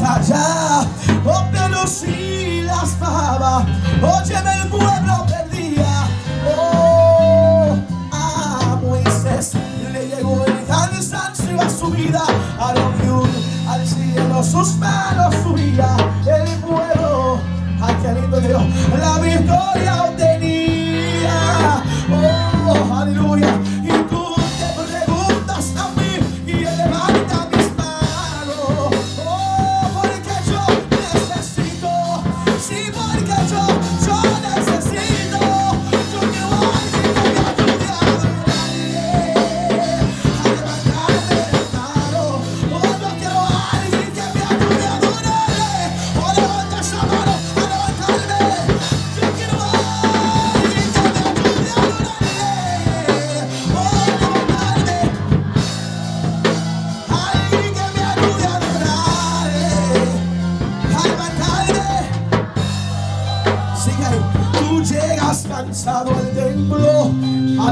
batalla. Oh pero si las baba Oye el pueblo perdía. Oh a Moisés le llegó el cansancio a su vida. A Dios al cielo sus manos subía. El pueblo Ay qué lindo Dios La victoria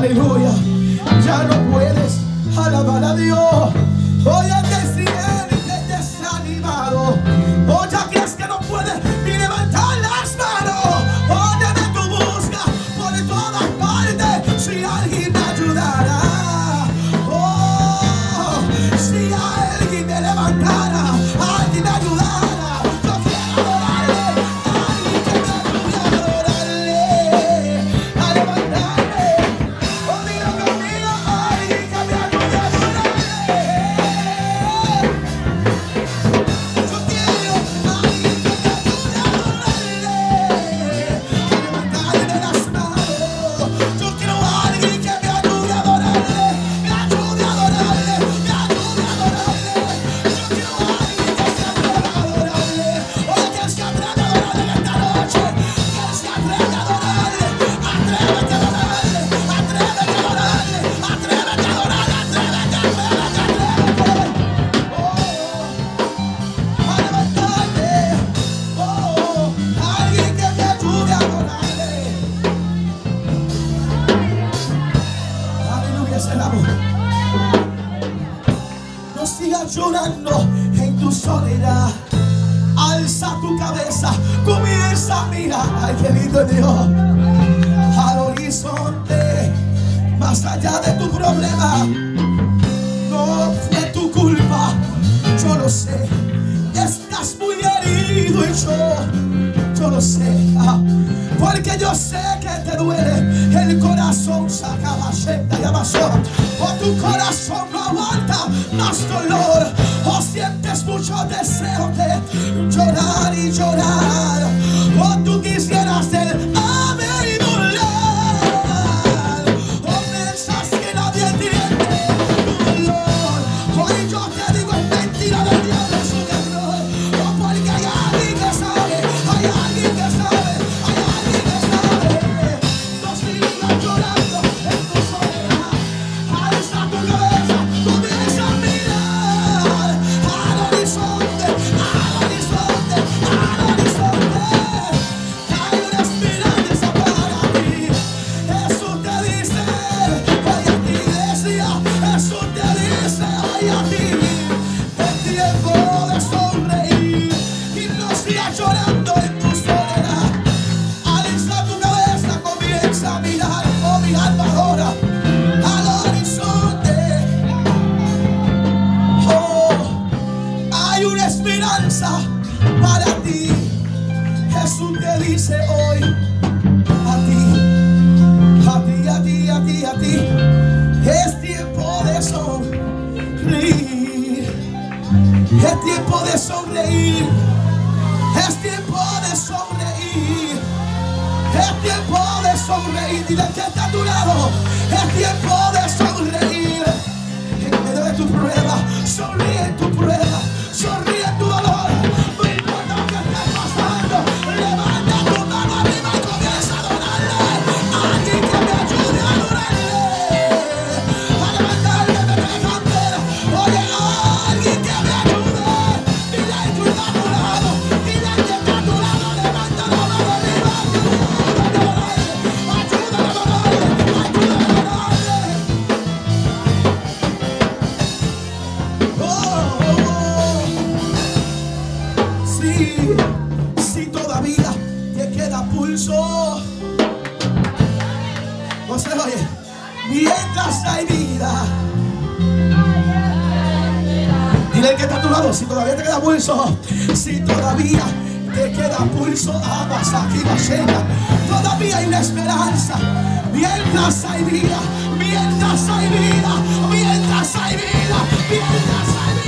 Aleluya. hice hoy a ti, a ti, a ti, a ti, a ti. Es tiempo de sonreír, es tiempo de sonreír, es tiempo de sonreír, es tiempo de sonreír. Dile que está a tu lado, es tiempo de Mientras hay vida. Dile que está a tu lado, si todavía te queda pulso, si todavía te queda pulso, amas aquí la Todavía hay una esperanza. Mientras hay vida, mientras hay vida, mientras hay vida, mientras hay vida,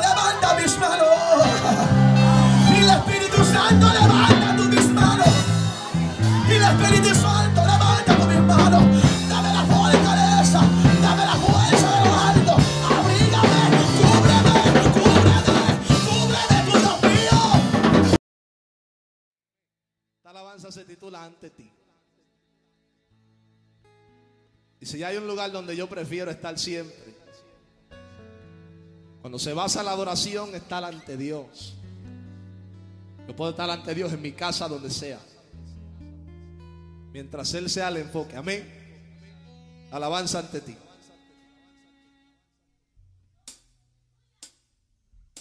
Ante ti. Y si hay un lugar donde yo prefiero estar siempre, cuando se basa la adoración, estar ante Dios. Yo puedo estar ante Dios en mi casa, donde sea. Mientras Él sea el enfoque. Amén. Alabanza ante ti.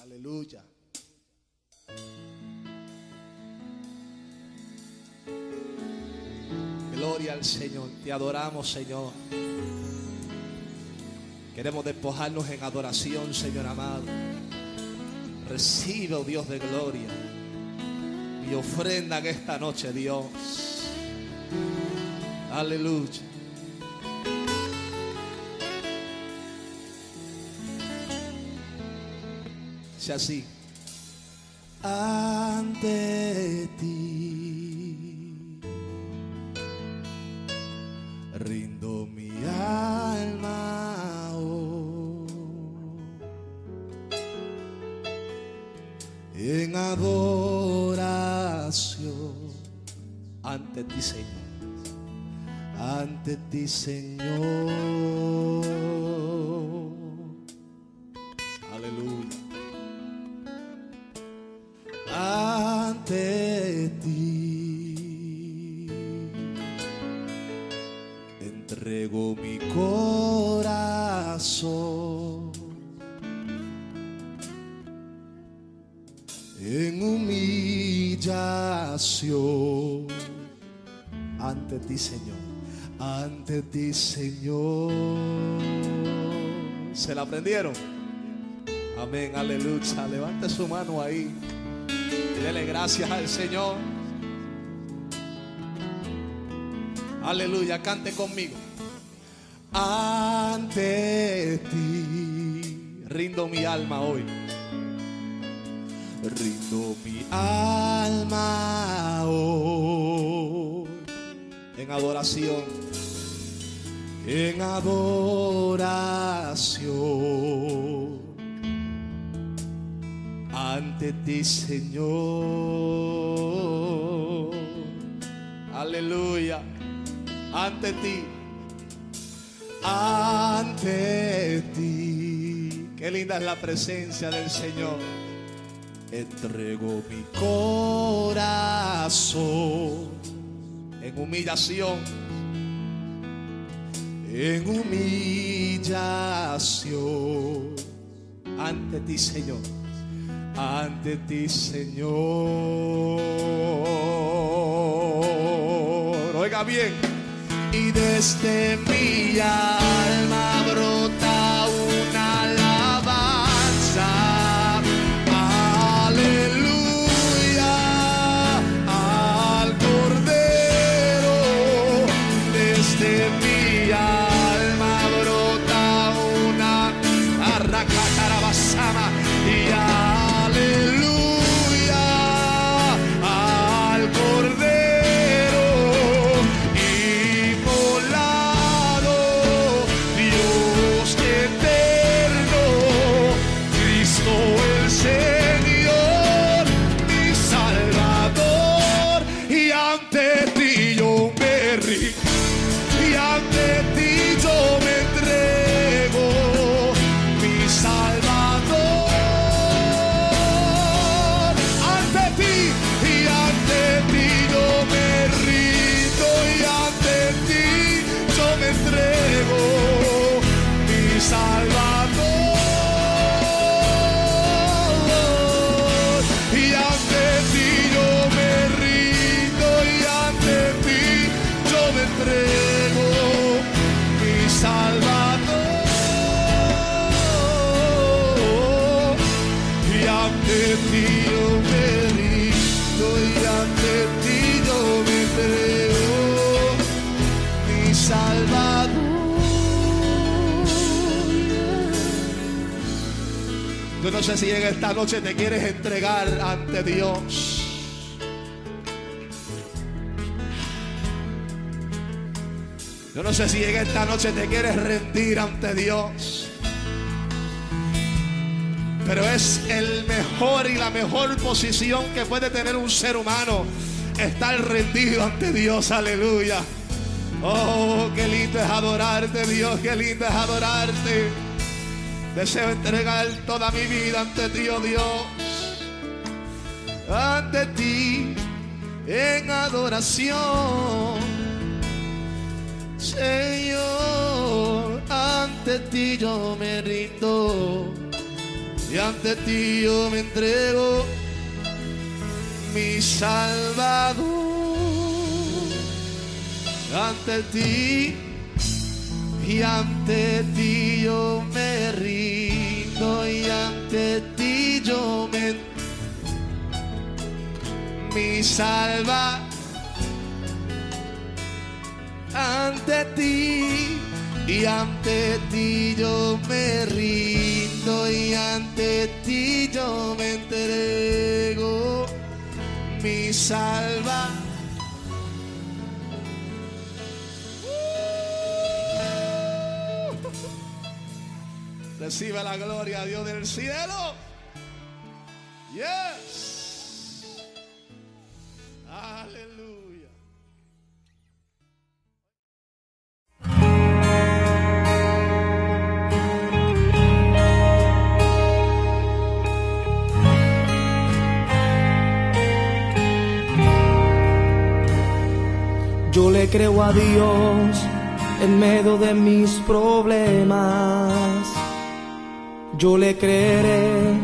Aleluya. Al Señor. Te adoramos, Señor. Queremos despojarnos en adoración, Señor amado. Recibe, oh Dios de gloria, mi ofrenda en esta noche, Dios. Aleluya. Sea así. Ante ti Ti entrego mi corazón en humillación ante ti, Señor, ante ti, Señor. ¿Se la aprendieron? Amén, aleluya. Levante su mano ahí. Y Dele gracias al Señor. Aleluya, cante conmigo. Ante ti rindo mi alma hoy. Rindo mi alma hoy en adoración. En adoración ante ti, Señor. Aleluya. Ante ti. Ante ti. Qué linda es la presencia del Señor. Entrego mi corazón en humillación. En humillación ante ti, Señor ante ti, Señor. Oiga bien, y desde mi alma Yo no sé si en esta noche te quieres entregar ante Dios. Yo no sé si en esta noche te quieres rendir ante Dios. Pero es el mejor y la mejor posición que puede tener un ser humano. Estar rendido ante Dios. Aleluya. Oh, qué lindo es adorarte, Dios. Qué lindo es adorarte. Deseo entregar toda mi vida ante ti, oh Dios. Ante ti en adoración. Señor, ante ti yo me rindo y ante ti yo me entrego, mi Salvador. Ante ti y ante ti yo me rindo y ante ti yo me mi salva. Ante ti y ante ti yo me rindo y ante ti yo me entrego mi salva Recibe la gloria, Dios del cielo. Yes. Aleluya. Yo le creo a Dios en medio de mis problemas. Yo le creeré,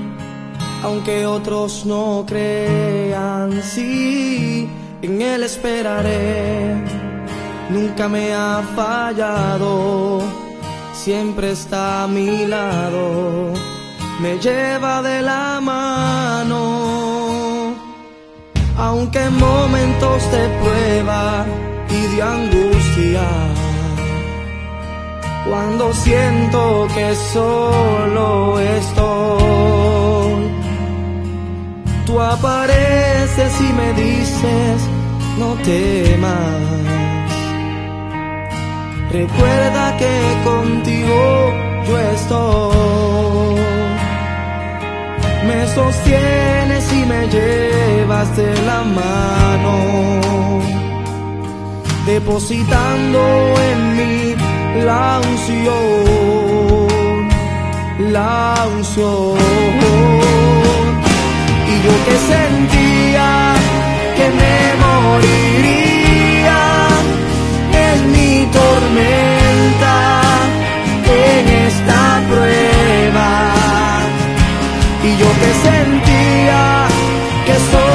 aunque otros no crean. Sí, en Él esperaré. Nunca me ha fallado, siempre está a mi lado. Me lleva de la mano aunque en momentos de prueba y de angustia, cuando siento que solo estoy, tú apareces y me dices, no temas. Recuerda que contigo yo estoy me sostienes y me llevas de la mano, depositando en mí la unción, la unción. Y yo que sentía que me moriría en mi tormenta, en esta prueba y yo que sentía que solo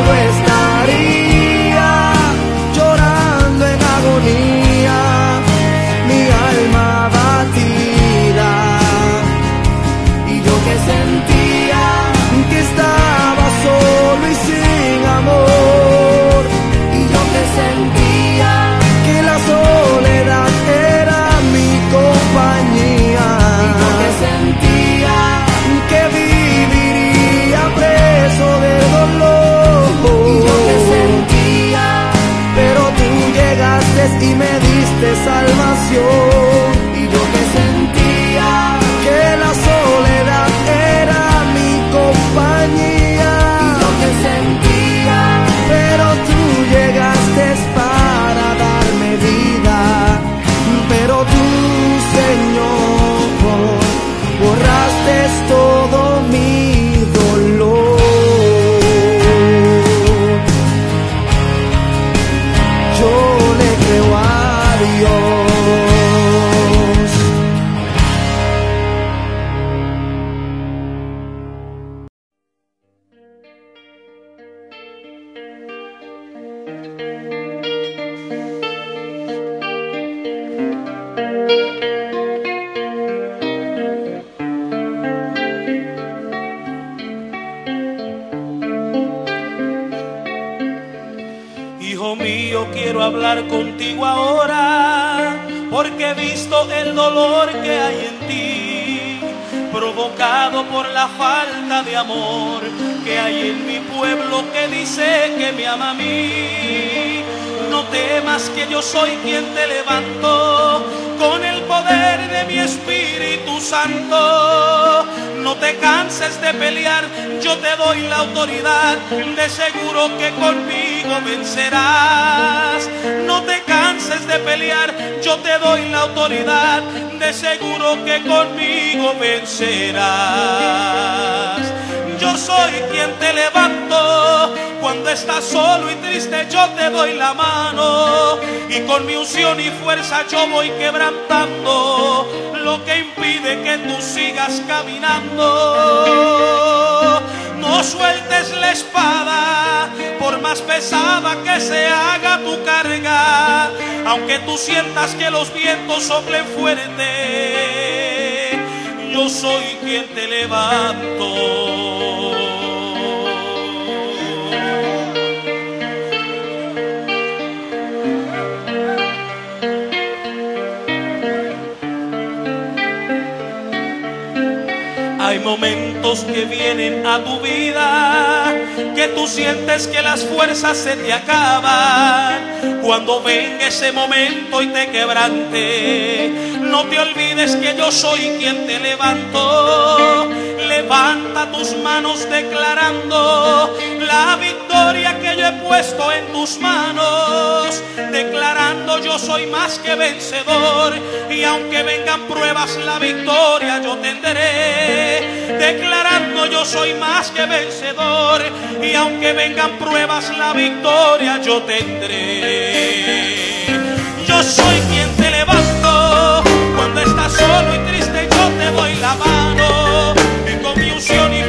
Y por la falta de amor que hay en mi pueblo que dice que me ama a mí. No temas que yo soy quien te levanto con el poder de mi Espíritu Santo. No te canses de pelear, yo te doy la autoridad, de seguro que conmigo vencerás. No te canses de pelear, yo te doy la autoridad, de seguro que conmigo vencerás. Yo soy quien te levanto cuando estás solo y triste, yo te doy la mano y con mi unción y fuerza yo voy quebrantando lo que impide que tú sigas caminando. No sueltes la espada, por más pesada que se haga tu carga, aunque tú sientas que los vientos soplen fuerte, yo soy quien te levanto. Hay momentos que vienen a tu vida que tú sientes que las fuerzas se te acaban. Cuando venga ese momento y te quebrante, no te olvides que yo soy quien te levanto. Tus manos declarando la victoria que yo he puesto en tus manos. Declarando yo soy más que vencedor. Y aunque vengan pruebas, la victoria yo tendré. Declarando yo soy más que vencedor. Y aunque vengan pruebas, la victoria yo tendré. Yo soy quien te levanto. Cuando estás solo y triste, yo te doy la mano. canción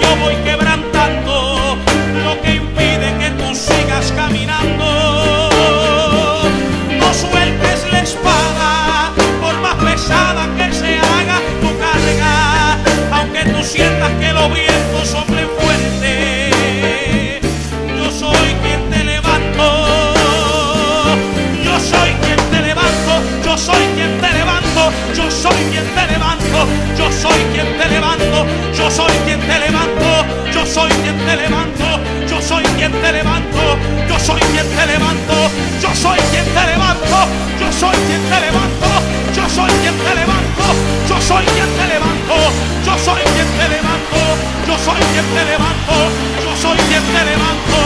yo voy quebrantando lo que impide que tú sigas caminando. No sueltes la espada, por más pesada que se haga tu carga, aunque tú sientas que los vientos soplen fuerte. Yo soy quien te levanto. Yo soy quien te levanto. Yo soy quien te levanto. Yo soy quien Yo soy quien te levanto. Yo soy quien te levanto. Yo soy quien te levanto. Yo soy quien te levanto. Yo soy quien te levanto. Yo soy quien te levanto. Yo soy quien te levanto. Yo soy quien te levanto.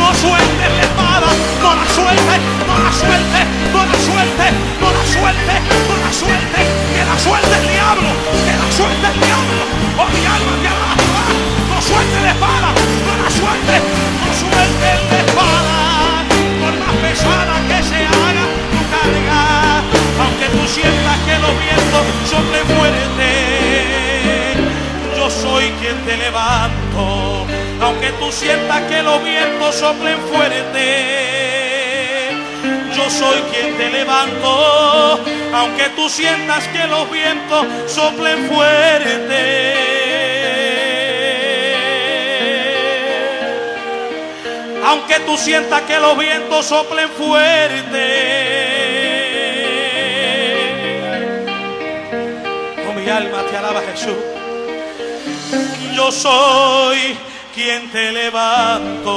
No sueltes la espada, no la sueltes, no la sueltes, no la sueltes, no la sueltes, no la sueltes, que la suelte el diablo, que la suelte el diablo. Oh mi alma tú sientas que los vientos soplen fuerte. Yo soy quien te levanto, aunque tú sientas que los vientos soplen fuerte. Aunque tú sientas que los vientos soplen fuerte. Oh, mi alma te alaba Jesús. Yo soy quien te levanto.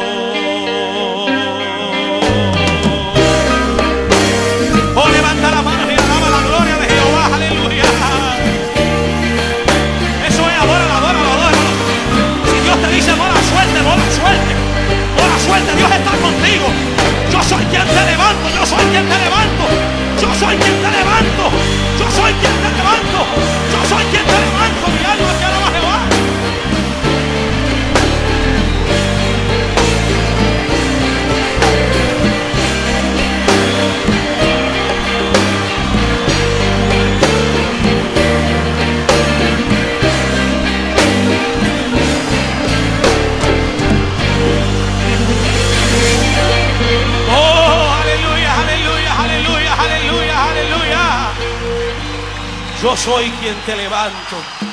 Soy quien te levanto.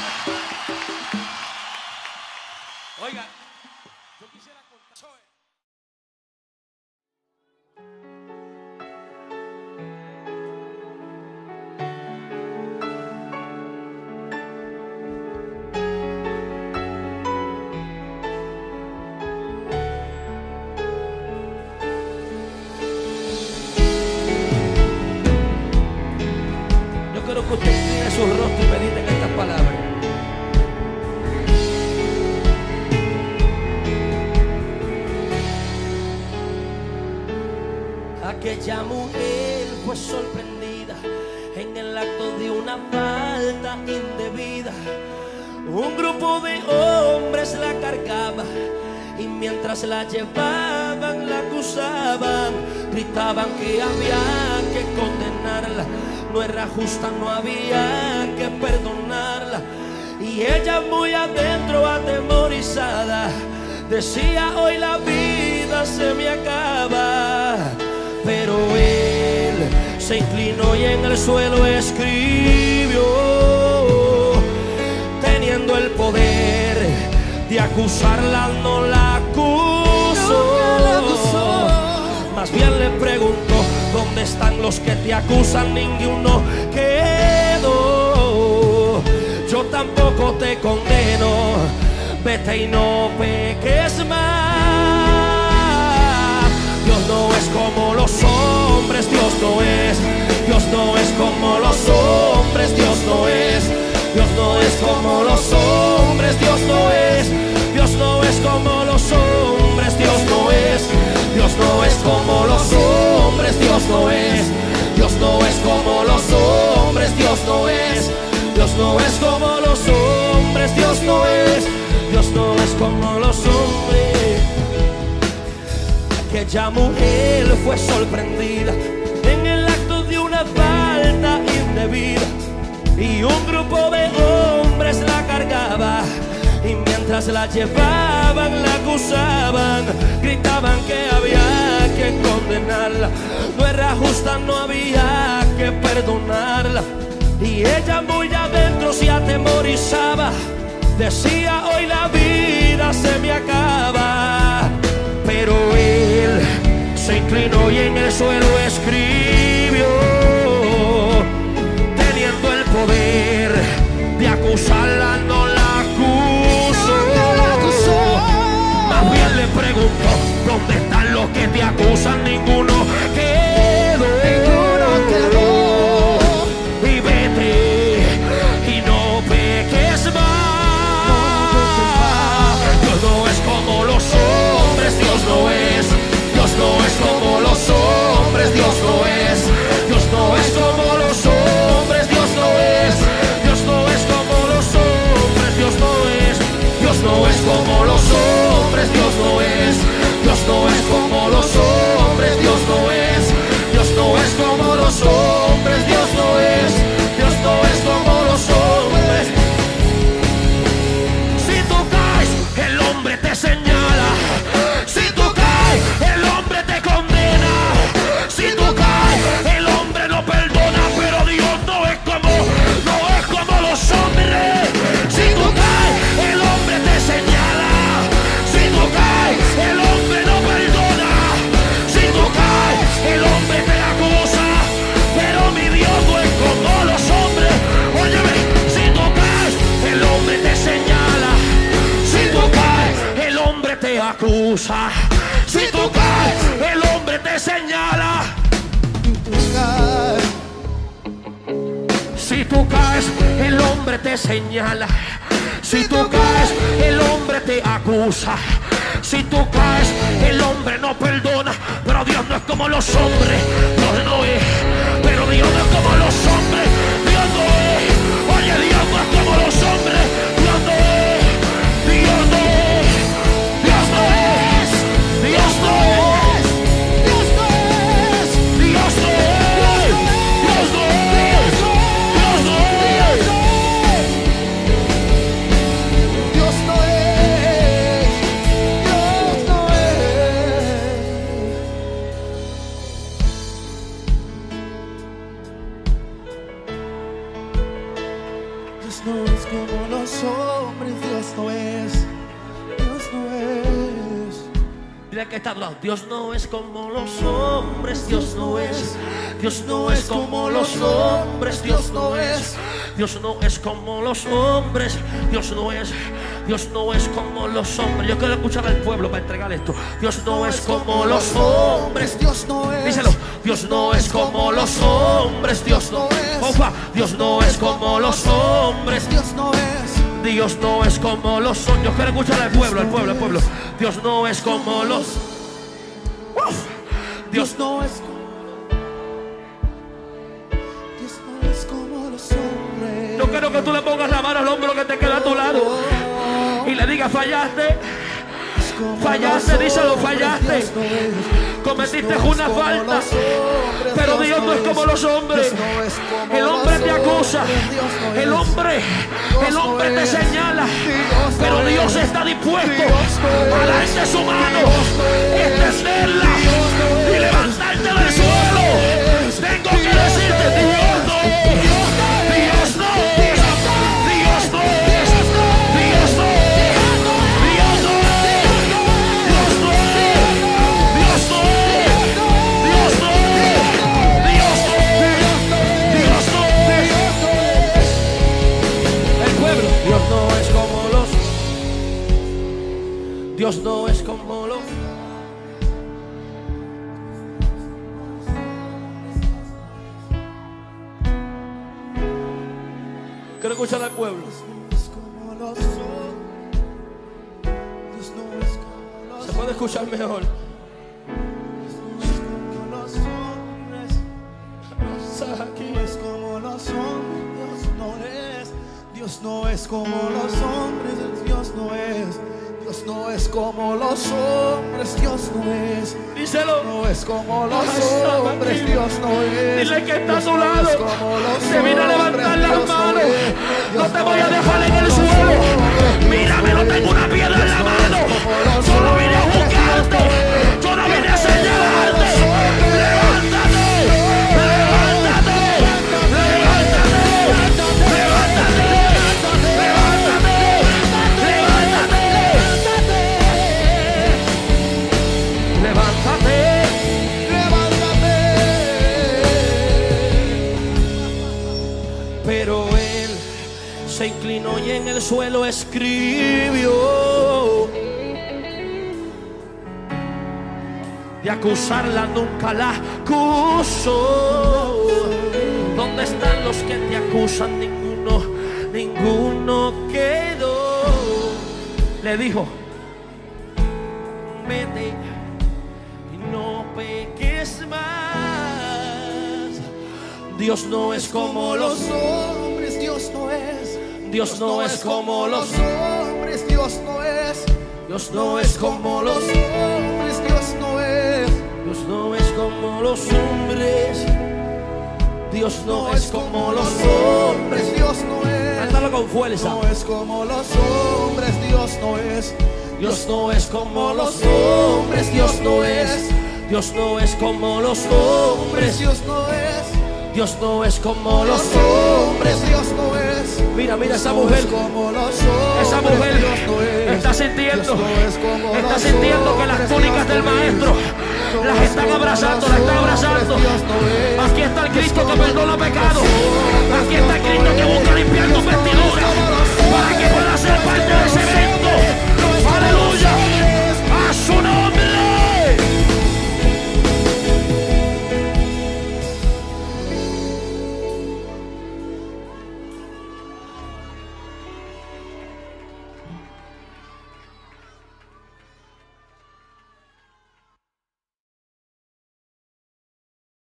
Mientras la llevaban la acusaban, gritaban que había que condenarla, no era justa, no había que perdonarla. Y ella muy adentro atemorizada decía hoy la vida se me acaba, pero él se inclinó y en el suelo escribió teniendo el poder de acusarla, no la ¿dónde están los que te acusan? Ninguno quedó. Yo tampoco te condeno, vete y no peques más. Dios no es como los hombres, Dios no es. Dios no es como los hombres, Dios no es. Dios no es como los hombres, Dios no es. Dios no es como los hombres, Dios no es. Dios no es como los hombres, Dios no es. Dios no es como los hombres, Dios no es. Dios no es como los hombres, Dios no es. Dios no es como los hombres. Aquella mujer fue sorprendida en el acto de una falta indebida y un grupo de hombres la cargaba y mientras la llevaban la acusaban gritaban que no había que perdonarla y ella muy adentro se atemorizaba decía hoy la vida se me acaba pero él se inclinó y en el suelo escribió teniendo el poder de acusarla, no la acusó. Más bien le preguntó, ¿dónde están los que te acusan? Ninguno Si tú caes, el hombre te señala. Si tú caes, el hombre te señala. Si tú caes, el hombre te acusa. Si tú caes, el hombre no perdona. Pero Dios no es como los hombres. Dios no es como los hombres, Dios no es. Dios no es como los hombres, Dios no es. Dios no es como los hombres, Dios no es. Dios no es como los hombres. Yo quiero escuchar al pueblo para entregar esto. Dios no es como los hombres. Dios no es. Díselo. Dios no es como los hombres, Dios no es. Opa, Dios no es como los hombres. Dios no es. Dios no es como los hombres. Yo quiero escuchar al pueblo, al pueblo, al pueblo. Dios no es como los. Dios Dios no es como Dios no es como los hombres. Yo quiero que tú le pongas la mano al hombro que te queda a tu lado y le digas fallaste, fallaste, díselo, fallaste cometiste una falta. Pero Dios no es como los hombres. El hombre te acusa. El hombre, el hombre te señala. Pero Dios está dispuesto a la gente su mano, extenderla y levantarte del suelo. Tengo que decirte, Dios no De acusarla nunca la acusó. ¿Dónde están los que te acusan? Ninguno, ninguno quedó. Le dijo, vete y no peques más. Dios no es como los hombres, Dios no es. Dios no es como los hombres, Dios no es. Dios no es como los hombres, Dios como los hombres. Dios no es como los hombres. Dios no es. Cántalo con fuerza. No es como los hombres, Dios no es. Dios no es como los hombres. Dios no es. Dios no es como los hombres. Dios no es. Dios no es como los hombres. Dios no es. Mira, mira esa mujer. es como los hombres, Esa mujer Dios no es. está sintiendo, Dios no es como está sintiendo que las túnicas del maestro las están abrazando, las están abrazando. Aquí está el Cristo que perdona pecados. Aquí está el Cristo que busca limpiar tus vestiduras para que puedas ser parte de ese evento.